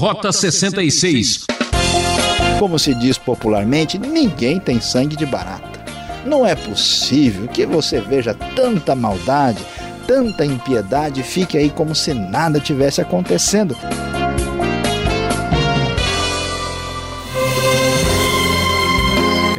Rota 66. Como se diz popularmente, ninguém tem sangue de barata. Não é possível que você veja tanta maldade, tanta impiedade e fique aí como se nada tivesse acontecendo.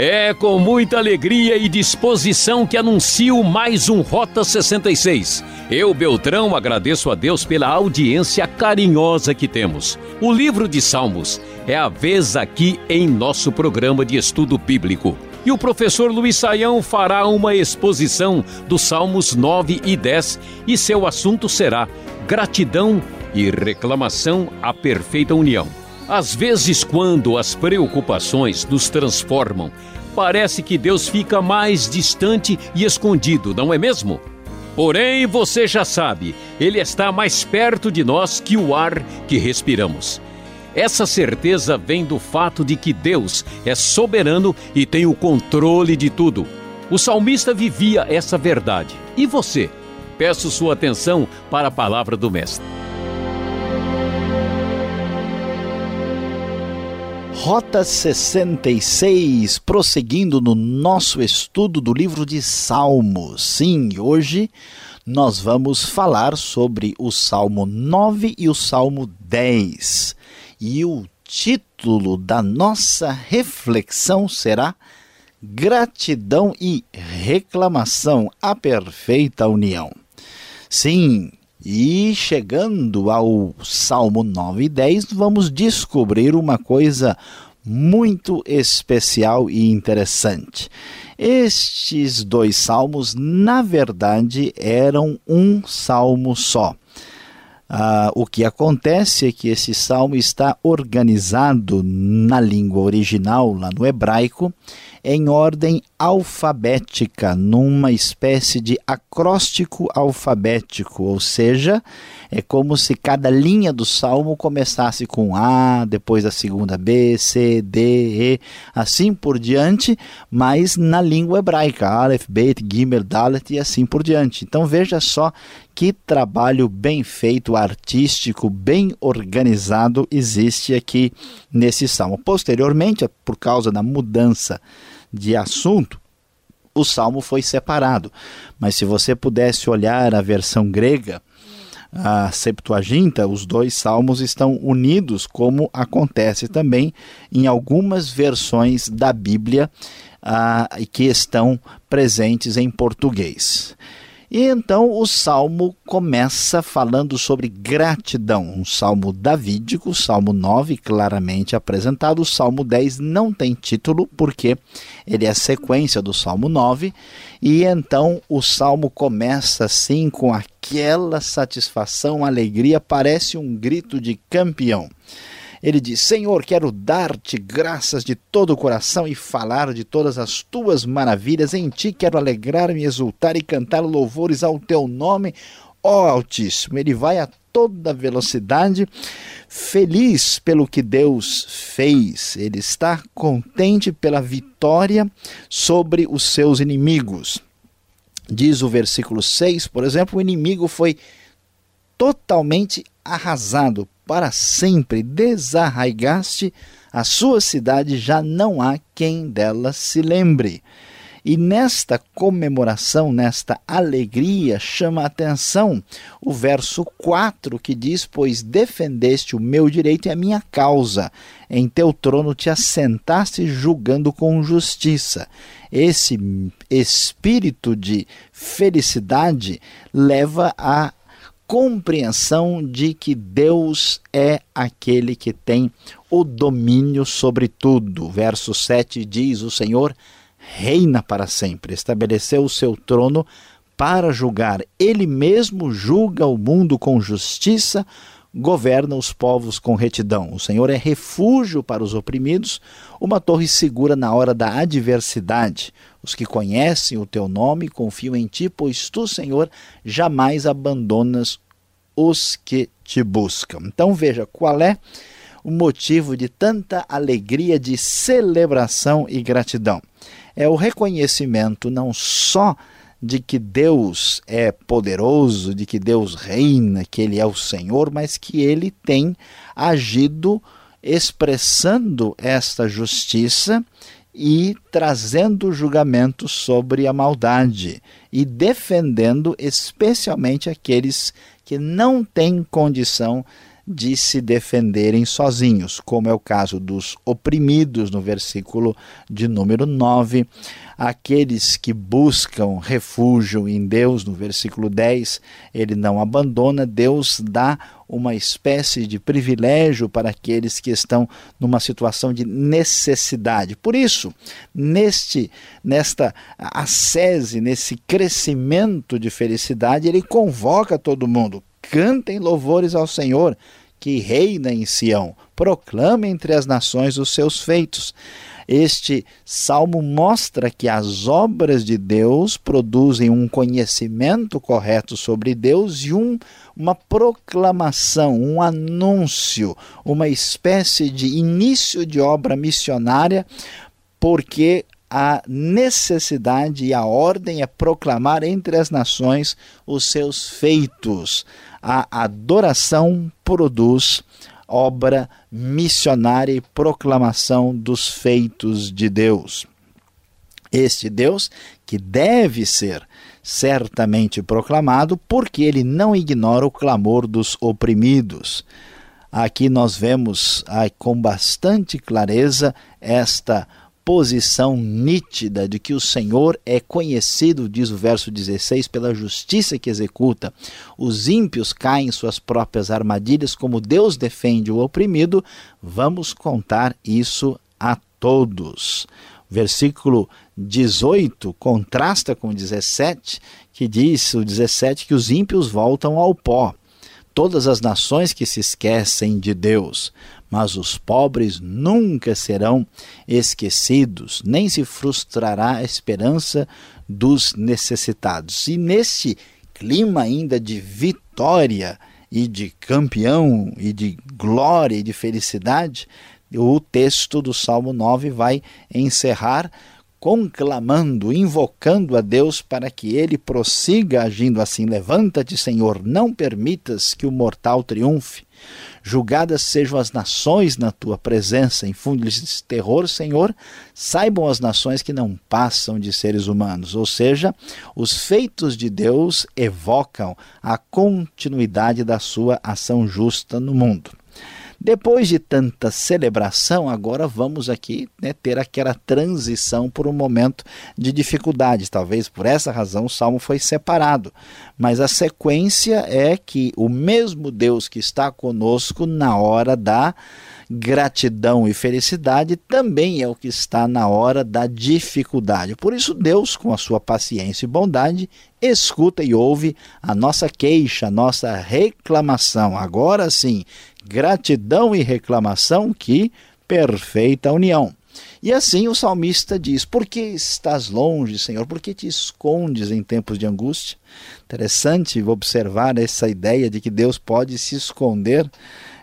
É com muita alegria e disposição que anuncio mais um Rota 66. Eu, Beltrão, agradeço a Deus pela audiência carinhosa que temos. O livro de Salmos é a vez aqui em nosso programa de estudo bíblico. E o professor Luiz Saião fará uma exposição dos Salmos 9 e 10 e seu assunto será gratidão e reclamação à perfeita união. Às vezes, quando as preocupações nos transformam, parece que Deus fica mais distante e escondido, não é mesmo? Porém, você já sabe, Ele está mais perto de nós que o ar que respiramos. Essa certeza vem do fato de que Deus é soberano e tem o controle de tudo. O salmista vivia essa verdade. E você? Peço sua atenção para a palavra do Mestre. Rota 66, prosseguindo no nosso estudo do livro de Salmos. Sim, hoje nós vamos falar sobre o Salmo 9 e o Salmo 10. E o título da nossa reflexão será Gratidão e Reclamação, a Perfeita União. Sim, e chegando ao Salmo 9 e 10, vamos descobrir uma coisa muito especial e interessante. Estes dois salmos, na verdade, eram um salmo só. Ah, o que acontece é que esse salmo está organizado na língua original, lá no hebraico, em ordem alfabética, numa espécie de acróstico alfabético, ou seja, é como se cada linha do salmo começasse com A, depois a segunda B, C, D, E, assim por diante, mas na língua hebraica, Aleph, Bet, Gimel, Dalet e assim por diante. Então veja só que trabalho bem feito, artístico, bem organizado existe aqui nesse salmo. Posteriormente, por causa da mudança de assunto, o salmo foi separado. Mas se você pudesse olhar a versão grega, a Septuaginta, os dois salmos estão unidos, como acontece também em algumas versões da Bíblia ah, que estão presentes em português. E então o salmo começa falando sobre gratidão, um salmo davídico, salmo 9 claramente apresentado, o salmo 10 não tem título porque ele é sequência do salmo 9, e então o salmo começa assim com aquela satisfação, alegria, parece um grito de campeão. Ele diz: Senhor, quero dar-te graças de todo o coração e falar de todas as tuas maravilhas. Em ti quero alegrar-me, exultar e cantar louvores ao teu nome, ó Altíssimo. Ele vai a toda velocidade, feliz pelo que Deus fez. Ele está contente pela vitória sobre os seus inimigos. Diz o versículo 6, por exemplo, o inimigo foi totalmente arrasado para sempre, desarraigaste a sua cidade, já não há quem dela se lembre. E nesta comemoração, nesta alegria, chama a atenção o verso 4 que diz: Pois defendeste o meu direito e a minha causa, em teu trono te assentaste julgando com justiça. Esse espírito de felicidade leva a compreensão de que Deus é aquele que tem o domínio sobre tudo. Verso 7 diz: O Senhor reina para sempre, estabeleceu o seu trono para julgar. Ele mesmo julga o mundo com justiça, governa os povos com retidão. O Senhor é refúgio para os oprimidos, uma torre segura na hora da adversidade. Os que conhecem o teu nome confiam em ti, pois tu, Senhor, jamais abandonas os que te buscam. Então veja qual é o motivo de tanta alegria, de celebração e gratidão. É o reconhecimento não só de que Deus é poderoso, de que Deus reina, que Ele é o Senhor, mas que Ele tem agido expressando esta justiça e trazendo julgamento sobre a maldade e defendendo especialmente aqueles que não têm condição de se defenderem sozinhos, como é o caso dos oprimidos no versículo de número 9, aqueles que buscam refúgio em Deus no versículo 10, ele não abandona, Deus dá uma espécie de privilégio para aqueles que estão numa situação de necessidade. Por isso, neste nesta ascese, nesse crescimento de felicidade, ele convoca todo mundo, cantem louvores ao Senhor, que reina em Sião, proclame entre as nações os seus feitos. Este salmo mostra que as obras de Deus produzem um conhecimento correto sobre Deus e um, uma proclamação, um anúncio, uma espécie de início de obra missionária, porque a necessidade e a ordem é proclamar entre as nações os seus feitos. A adoração produz obra missionária e proclamação dos feitos de Deus. Este Deus que deve ser certamente proclamado, porque ele não ignora o clamor dos oprimidos. Aqui nós vemos com bastante clareza esta posição nítida de que o Senhor é conhecido, diz o verso 16, pela justiça que executa. Os ímpios caem em suas próprias armadilhas, como Deus defende o oprimido, vamos contar isso a todos. Versículo 18 contrasta com o 17, que diz o 17 que os ímpios voltam ao pó. Todas as nações que se esquecem de Deus, mas os pobres nunca serão esquecidos, nem se frustrará a esperança dos necessitados. E nesse clima ainda de vitória e de campeão e de glória e de felicidade, o texto do Salmo 9 vai encerrar conclamando, invocando a Deus para que ele prossiga agindo assim. Levanta-te, Senhor, não permitas que o mortal triunfe. Julgadas sejam as nações na tua presença, infunde-lhes terror, Senhor. Saibam as nações que não passam de seres humanos. Ou seja, os feitos de Deus evocam a continuidade da sua ação justa no mundo. Depois de tanta celebração, agora vamos aqui né, ter aquela transição por um momento de dificuldade. Talvez por essa razão o salmo foi separado. Mas a sequência é que o mesmo Deus que está conosco na hora da gratidão e felicidade também é o que está na hora da dificuldade. Por isso, Deus, com a sua paciência e bondade, escuta e ouve a nossa queixa, a nossa reclamação. Agora sim, gratidão e reclamação, que perfeita união. E assim o salmista diz: Por que estás longe, Senhor? Por que te escondes em tempos de angústia? Interessante observar essa ideia de que Deus pode se esconder.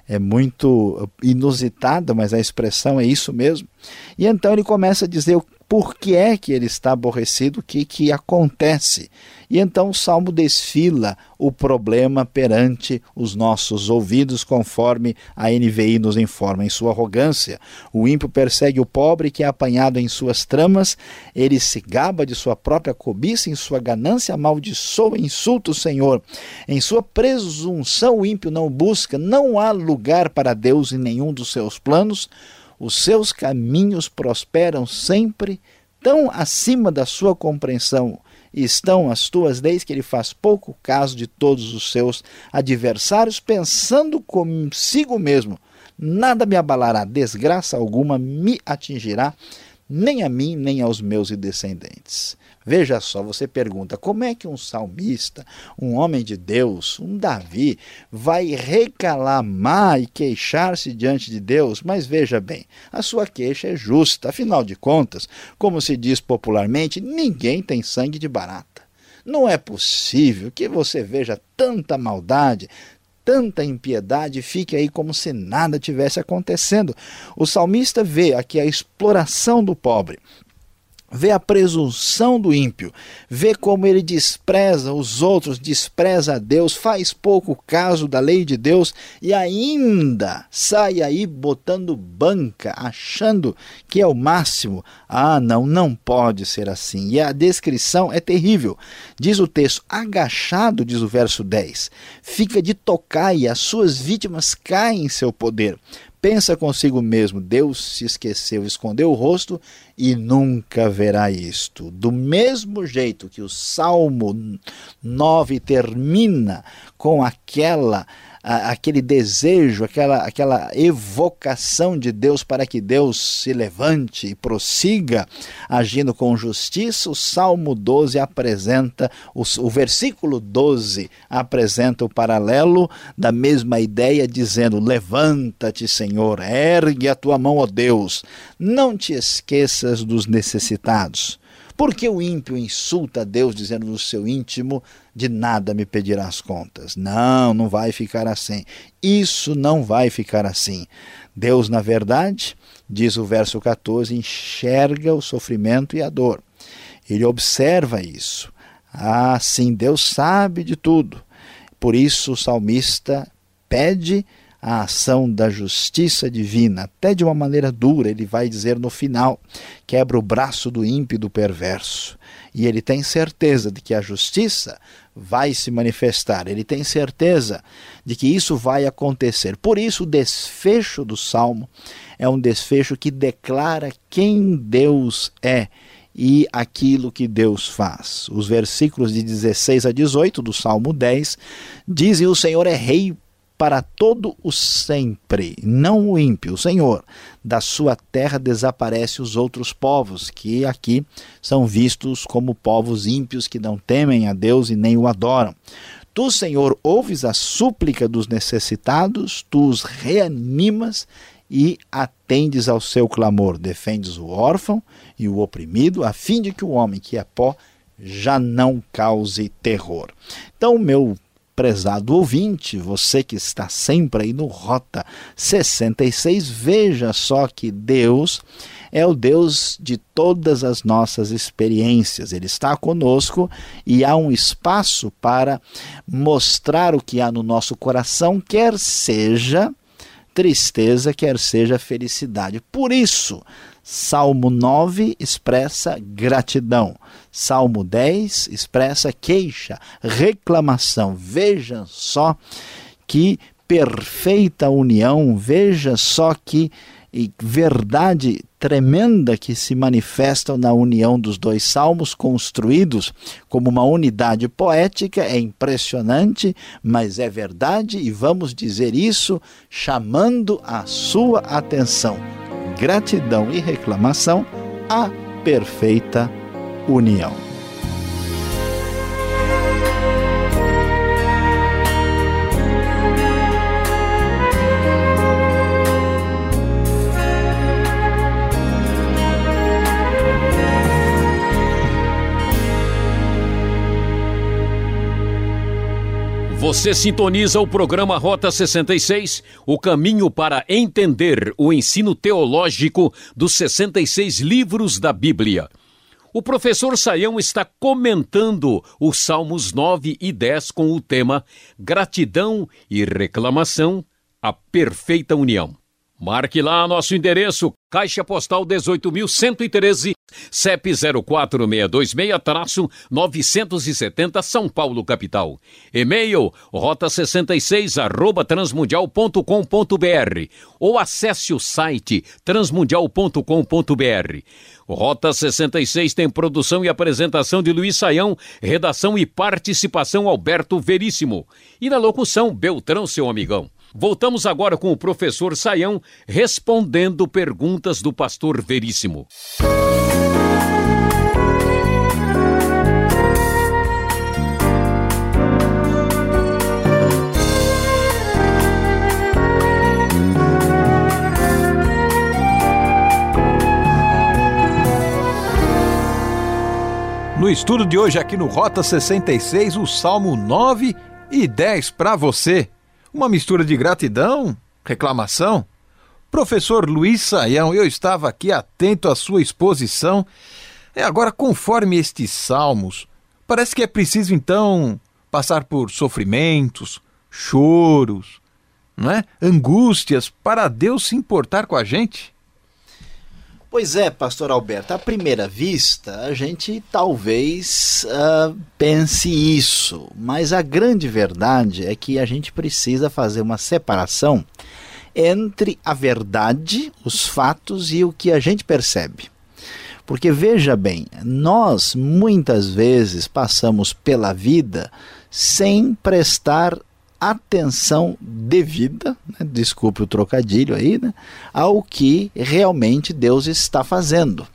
É muito inusitada, mas a expressão é isso mesmo. E então ele começa a dizer por que é que ele está aborrecido, o que, que acontece. E então o salmo desfila o problema perante os nossos ouvidos, conforme a NVI nos informa. Em sua arrogância, o ímpio persegue o pobre que é apanhado em suas tramas, ele se gaba de sua própria cobiça, em sua ganância amaldiçoa insulta o Senhor. Em sua presunção, o ímpio não busca, não há lugar para Deus em nenhum dos seus planos os seus caminhos prosperam sempre, tão acima da sua compreensão estão as tuas leis que ele faz pouco caso de todos os seus adversários, pensando consigo mesmo: nada me abalará, desgraça alguma me atingirá, nem a mim, nem aos meus descendentes. Veja só, você pergunta: como é que um salmista, um homem de Deus, um Davi, vai reclamar e queixar-se diante de Deus? Mas veja bem, a sua queixa é justa, afinal de contas, como se diz popularmente, ninguém tem sangue de barata. Não é possível que você veja tanta maldade, tanta impiedade fique aí como se nada tivesse acontecendo. O salmista vê aqui a exploração do pobre, vê a presunção do ímpio, vê como ele despreza os outros, despreza a Deus, faz pouco caso da lei de Deus e ainda sai aí botando banca, achando que é o máximo. Ah, não, não pode ser assim. E a descrição é terrível. Diz o texto: agachado, diz o verso 10, fica de tocar e as suas vítimas caem em seu poder pensa consigo mesmo: Deus se esqueceu, escondeu o rosto e nunca verá isto. Do mesmo jeito que o Salmo 9 termina com aquela aquele desejo, aquela, aquela evocação de Deus para que Deus se levante e prossiga agindo com justiça, o Salmo 12 apresenta, o versículo 12 apresenta o paralelo da mesma ideia, dizendo: Levanta-te, Senhor, ergue a tua mão, ó Deus, não te esqueças dos necessitados. Porque o ímpio insulta a Deus, dizendo no seu íntimo: de nada me pedirás contas. Não, não vai ficar assim. Isso não vai ficar assim. Deus, na verdade, diz o verso 14, enxerga o sofrimento e a dor. Ele observa isso. Ah, sim, Deus sabe de tudo. Por isso o salmista pede a ação da justiça divina, até de uma maneira dura, ele vai dizer no final: quebra o braço do ímpio do perverso. E ele tem certeza de que a justiça vai se manifestar, ele tem certeza de que isso vai acontecer. Por isso, o desfecho do salmo é um desfecho que declara quem Deus é e aquilo que Deus faz. Os versículos de 16 a 18 do Salmo 10 dizem: O Senhor é rei para todo o sempre, não o ímpio, o Senhor. Da sua terra desaparece os outros povos, que aqui são vistos como povos ímpios que não temem a Deus e nem o adoram. Tu, Senhor, ouves a súplica dos necessitados, tu os reanimas e atendes ao seu clamor. Defendes o órfão e o oprimido, a fim de que o homem que é pó já não cause terror. Então, meu prezado ouvinte, você que está sempre aí no Rota 66, veja só que Deus é o Deus de todas as nossas experiências. Ele está conosco e há um espaço para mostrar o que há no nosso coração, quer seja tristeza, quer seja felicidade. Por isso, Salmo 9 expressa gratidão. Salmo 10 expressa queixa, reclamação. Veja só que perfeita união, veja só que verdade tremenda que se manifesta na união dos dois salmos construídos como uma unidade poética é impressionante, mas é verdade e vamos dizer isso chamando a sua atenção gratidão e reclamação, a perfeita união. Você sintoniza o programa Rota 66, o caminho para entender o ensino teológico dos 66 livros da Bíblia. O professor Saião está comentando os Salmos 9 e 10 com o tema Gratidão e Reclamação, a Perfeita União. Marque lá nosso endereço, Caixa Postal 18.113, CEP 04626-970 São Paulo, capital. E-mail rota66 arroba transmundial.com.br ou acesse o site transmundial.com.br. Rota 66 tem produção e apresentação de Luiz Saião, redação e participação Alberto Veríssimo. E na locução, Beltrão, seu amigão. Voltamos agora com o professor Saião respondendo perguntas do pastor Veríssimo. No estudo de hoje, aqui no Rota 66, o Salmo 9 e 10 para você. Uma mistura de gratidão, reclamação. Professor Luiz Saião, eu estava aqui atento à sua exposição. É, agora, conforme estes salmos, parece que é preciso então passar por sofrimentos, choros, não é? angústias para Deus se importar com a gente. Pois é, pastor Alberto, à primeira vista a gente talvez uh, pense isso, mas a grande verdade é que a gente precisa fazer uma separação entre a verdade, os fatos e o que a gente percebe. Porque veja bem, nós muitas vezes passamos pela vida sem prestar atenção devida, né, desculpe o trocadilho aí, né, ao que realmente Deus está fazendo.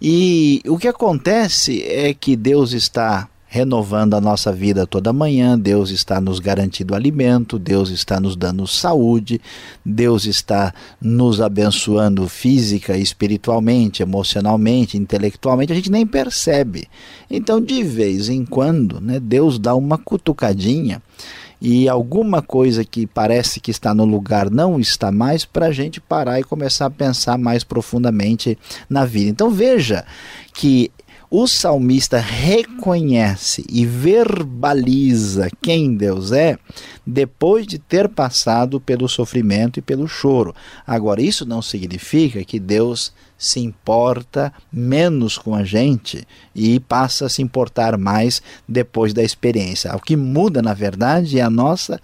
E o que acontece é que Deus está renovando a nossa vida toda manhã, Deus está nos garantindo alimento, Deus está nos dando saúde, Deus está nos abençoando física, espiritualmente, emocionalmente, intelectualmente, a gente nem percebe. Então, de vez em quando, né, Deus dá uma cutucadinha e alguma coisa que parece que está no lugar não está mais, para a gente parar e começar a pensar mais profundamente na vida. Então veja que o salmista reconhece e verbaliza quem Deus é depois de ter passado pelo sofrimento e pelo choro. Agora, isso não significa que Deus se importa menos com a gente e passa a se importar mais depois da experiência. O que muda, na verdade, é a nossa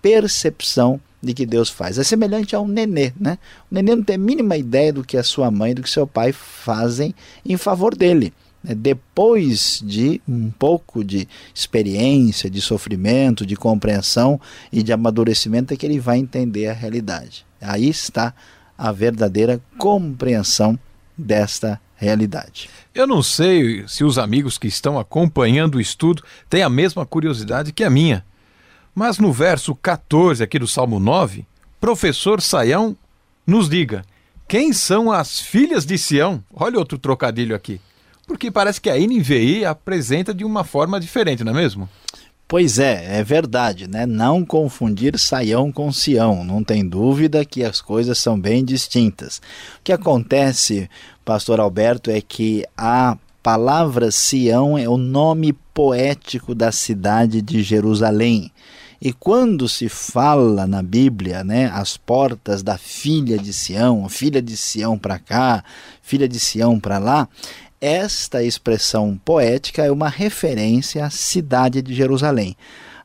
percepção de que Deus faz. É semelhante a um nenê, né? O nenê não tem a mínima ideia do que a sua mãe, do que seu pai fazem em favor dele. Né, depois de um pouco de experiência, de sofrimento, de compreensão e de amadurecimento, é que ele vai entender a realidade. Aí está a verdadeira compreensão desta realidade. Eu não sei se os amigos que estão acompanhando o estudo têm a mesma curiosidade que a minha, mas no verso 14 aqui do Salmo 9, professor Saião nos diga: quem são as filhas de Sião? Olha outro trocadilho aqui porque parece que a NVI apresenta de uma forma diferente, não é mesmo? Pois é, é verdade, né? Não confundir Saião com Sião. Não tem dúvida que as coisas são bem distintas. O que acontece, pastor Alberto, é que a palavra Sião é o nome poético da cidade de Jerusalém. E quando se fala na Bíblia, né, as portas da filha de Sião, filha de Sião para cá, filha de Sião para lá, esta expressão poética é uma referência à cidade de Jerusalém.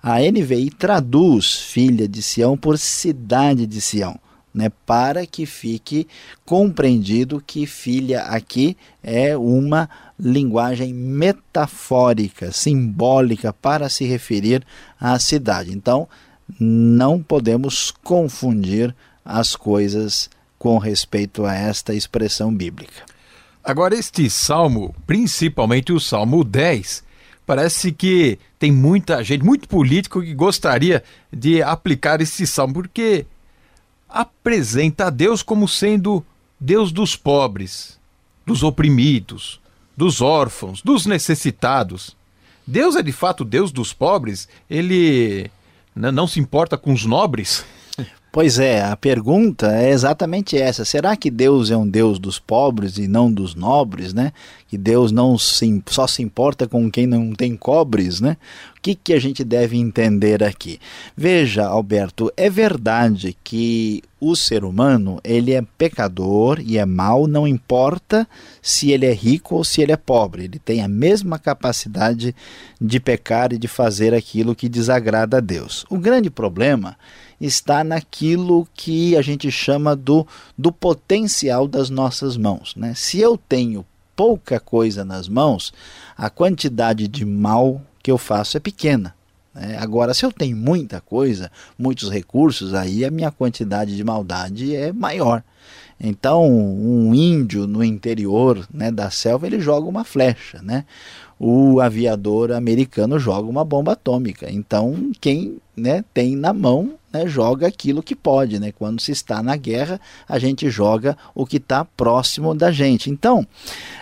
A NVI traduz filha de Sião por cidade de Sião. Né, para que fique compreendido que filha aqui é uma linguagem metafórica, simbólica, para se referir à cidade. Então, não podemos confundir as coisas com respeito a esta expressão bíblica. Agora, este salmo, principalmente o salmo 10, parece que tem muita gente, muito político, que gostaria de aplicar esse salmo, porque apresenta a Deus como sendo Deus dos pobres, dos oprimidos, dos órfãos, dos necessitados. Deus é de fato Deus dos pobres? Ele não se importa com os nobres? Pois é, a pergunta é exatamente essa. Será que Deus é um Deus dos pobres e não dos nobres, né? Que Deus não se, só se importa com quem não tem cobres, né? Que, que a gente deve entender aqui? Veja, Alberto, é verdade que o ser humano ele é pecador e é mau, não importa se ele é rico ou se ele é pobre. Ele tem a mesma capacidade de pecar e de fazer aquilo que desagrada a Deus. O grande problema está naquilo que a gente chama do, do potencial das nossas mãos. Né? Se eu tenho pouca coisa nas mãos, a quantidade de mal que eu faço é pequena. Né? Agora, se eu tenho muita coisa, muitos recursos, aí a minha quantidade de maldade é maior. Então, um índio no interior né, da selva, ele joga uma flecha, né? O aviador americano joga uma bomba atômica. Então, quem né, tem na mão né, joga aquilo que pode. Né? Quando se está na guerra, a gente joga o que está próximo da gente. Então,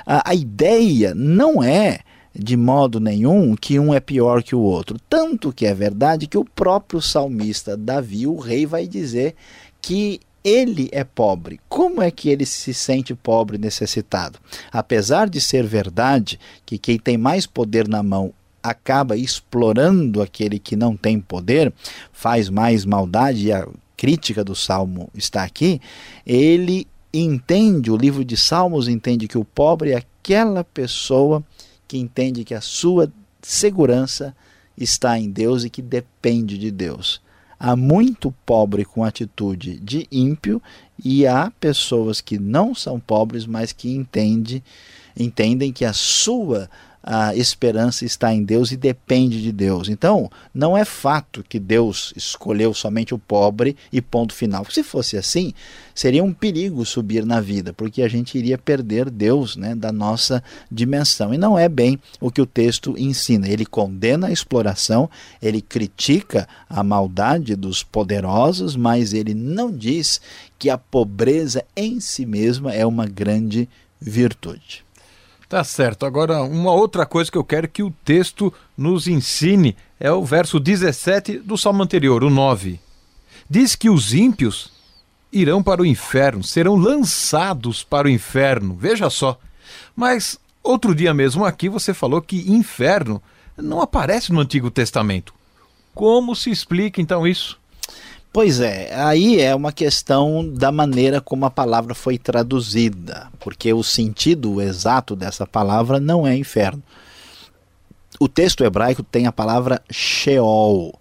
a, a ideia não é de modo nenhum que um é pior que o outro. Tanto que é verdade que o próprio salmista Davi, o rei, vai dizer que ele é pobre. Como é que ele se sente pobre e necessitado? Apesar de ser verdade que quem tem mais poder na mão acaba explorando aquele que não tem poder, faz mais maldade, e a crítica do Salmo está aqui, ele entende, o livro de Salmos entende que o pobre é aquela pessoa que entende que a sua segurança está em Deus e que depende de Deus. Há muito pobre com atitude de ímpio e há pessoas que não são pobres, mas que entende, entendem que a sua a esperança está em Deus e depende de Deus. Então, não é fato que Deus escolheu somente o pobre e ponto final. Se fosse assim, seria um perigo subir na vida, porque a gente iria perder Deus né, da nossa dimensão. E não é bem o que o texto ensina. Ele condena a exploração, ele critica a maldade dos poderosos, mas ele não diz que a pobreza em si mesma é uma grande virtude. Tá certo. Agora, uma outra coisa que eu quero que o texto nos ensine é o verso 17 do salmo anterior, o 9. Diz que os ímpios irão para o inferno, serão lançados para o inferno. Veja só. Mas outro dia mesmo aqui você falou que inferno não aparece no Antigo Testamento. Como se explica então isso? Pois é, aí é uma questão da maneira como a palavra foi traduzida, porque o sentido exato dessa palavra não é inferno. O texto hebraico tem a palavra Sheol.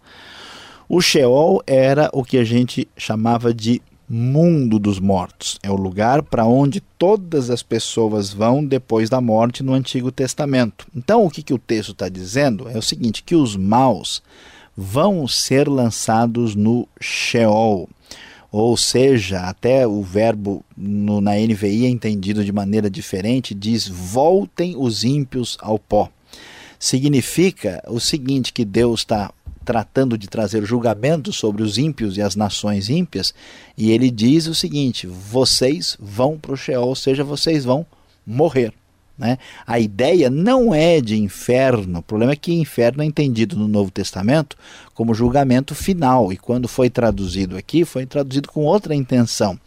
O Sheol era o que a gente chamava de mundo dos mortos. É o lugar para onde todas as pessoas vão depois da morte no Antigo Testamento. Então, o que, que o texto está dizendo é o seguinte: que os maus vão ser lançados no Sheol. Ou seja, até o verbo no, na NVI é entendido de maneira diferente, diz: voltem os ímpios ao pó. Significa o seguinte: que Deus está tratando de trazer julgamento sobre os ímpios e as nações ímpias, e ele diz o seguinte: vocês vão para o Sheol, ou seja, vocês vão morrer. Né? A ideia não é de inferno, o problema é que inferno é entendido no Novo Testamento como julgamento final, e quando foi traduzido aqui, foi traduzido com outra intenção.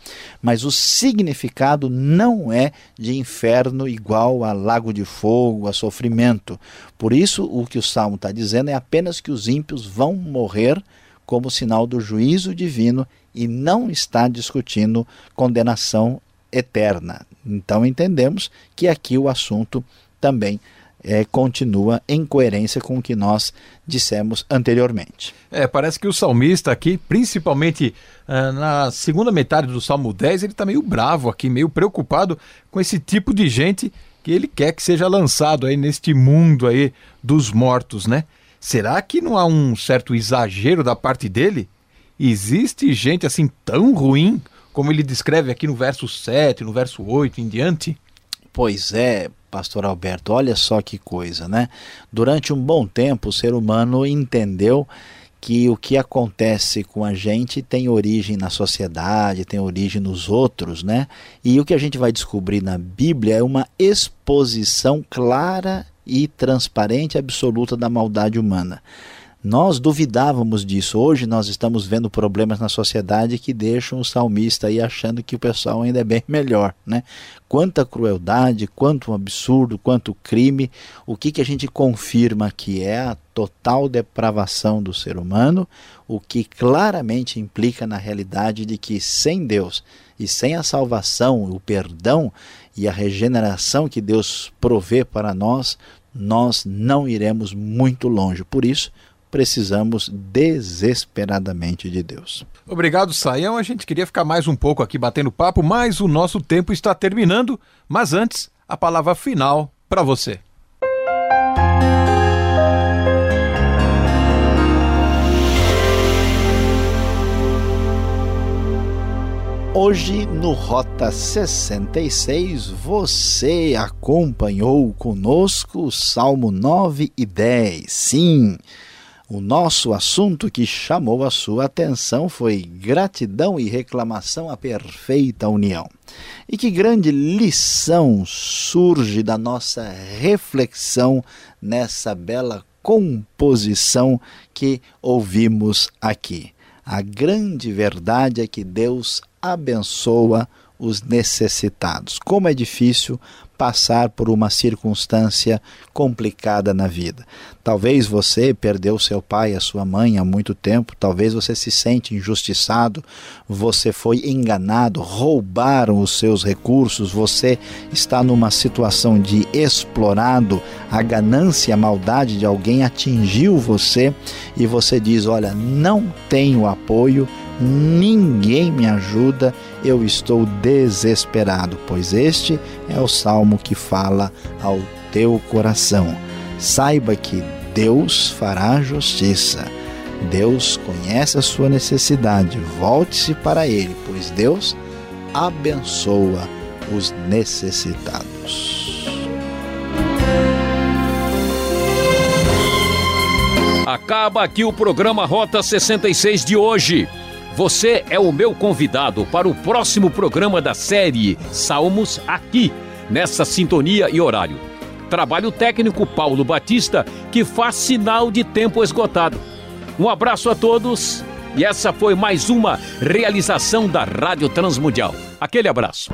Mas o significado não é de inferno igual a lago de fogo, a sofrimento. Por isso, o que o Salmo está dizendo é apenas que os ímpios vão morrer como sinal do juízo divino e não está discutindo condenação eterna. Então entendemos que aqui o assunto também é, continua em coerência com o que nós dissemos anteriormente. É, parece que o salmista aqui, principalmente uh, na segunda metade do Salmo 10, ele está meio bravo aqui, meio preocupado com esse tipo de gente que ele quer que seja lançado aí neste mundo aí dos mortos, né? Será que não há um certo exagero da parte dele? Existe gente assim tão ruim como ele descreve aqui no verso 7, no verso 8 em diante? Pois é, pastor Alberto, olha só que coisa, né? Durante um bom tempo o ser humano entendeu que o que acontece com a gente tem origem na sociedade, tem origem nos outros, né? E o que a gente vai descobrir na Bíblia é uma exposição clara e transparente absoluta da maldade humana. Nós duvidávamos disso. Hoje nós estamos vendo problemas na sociedade que deixam o salmista aí achando que o pessoal ainda é bem melhor, né? Quanta crueldade, quanto absurdo, quanto crime. O que, que a gente confirma que é a total depravação do ser humano, o que claramente implica na realidade de que sem Deus e sem a salvação, o perdão e a regeneração que Deus provê para nós, nós não iremos muito longe. Por isso, precisamos desesperadamente de Deus. Obrigado, Saião. A gente queria ficar mais um pouco aqui batendo papo, mas o nosso tempo está terminando. Mas antes, a palavra final para você. Hoje no Rota 66 você acompanhou conosco o Salmo 9 e 10. Sim, o nosso assunto que chamou a sua atenção foi gratidão e reclamação à perfeita união. E que grande lição surge da nossa reflexão nessa bela composição que ouvimos aqui. A grande verdade é que Deus abençoa os necessitados. Como é difícil passar por uma circunstância complicada na vida. Talvez você perdeu seu pai, a sua mãe há muito tempo, talvez você se sente injustiçado, você foi enganado, roubaram os seus recursos, você está numa situação de explorado, a ganância, a maldade de alguém atingiu você e você diz: Olha, não tenho apoio. Ninguém me ajuda, eu estou desesperado, pois este é o salmo que fala ao teu coração. Saiba que Deus fará justiça. Deus conhece a sua necessidade. Volte-se para Ele, pois Deus abençoa os necessitados. Acaba aqui o programa Rota 66 de hoje. Você é o meu convidado para o próximo programa da série Salmos aqui, nessa sintonia e horário. Trabalho técnico Paulo Batista, que faz sinal de tempo esgotado. Um abraço a todos e essa foi mais uma realização da Rádio Transmundial. Aquele abraço.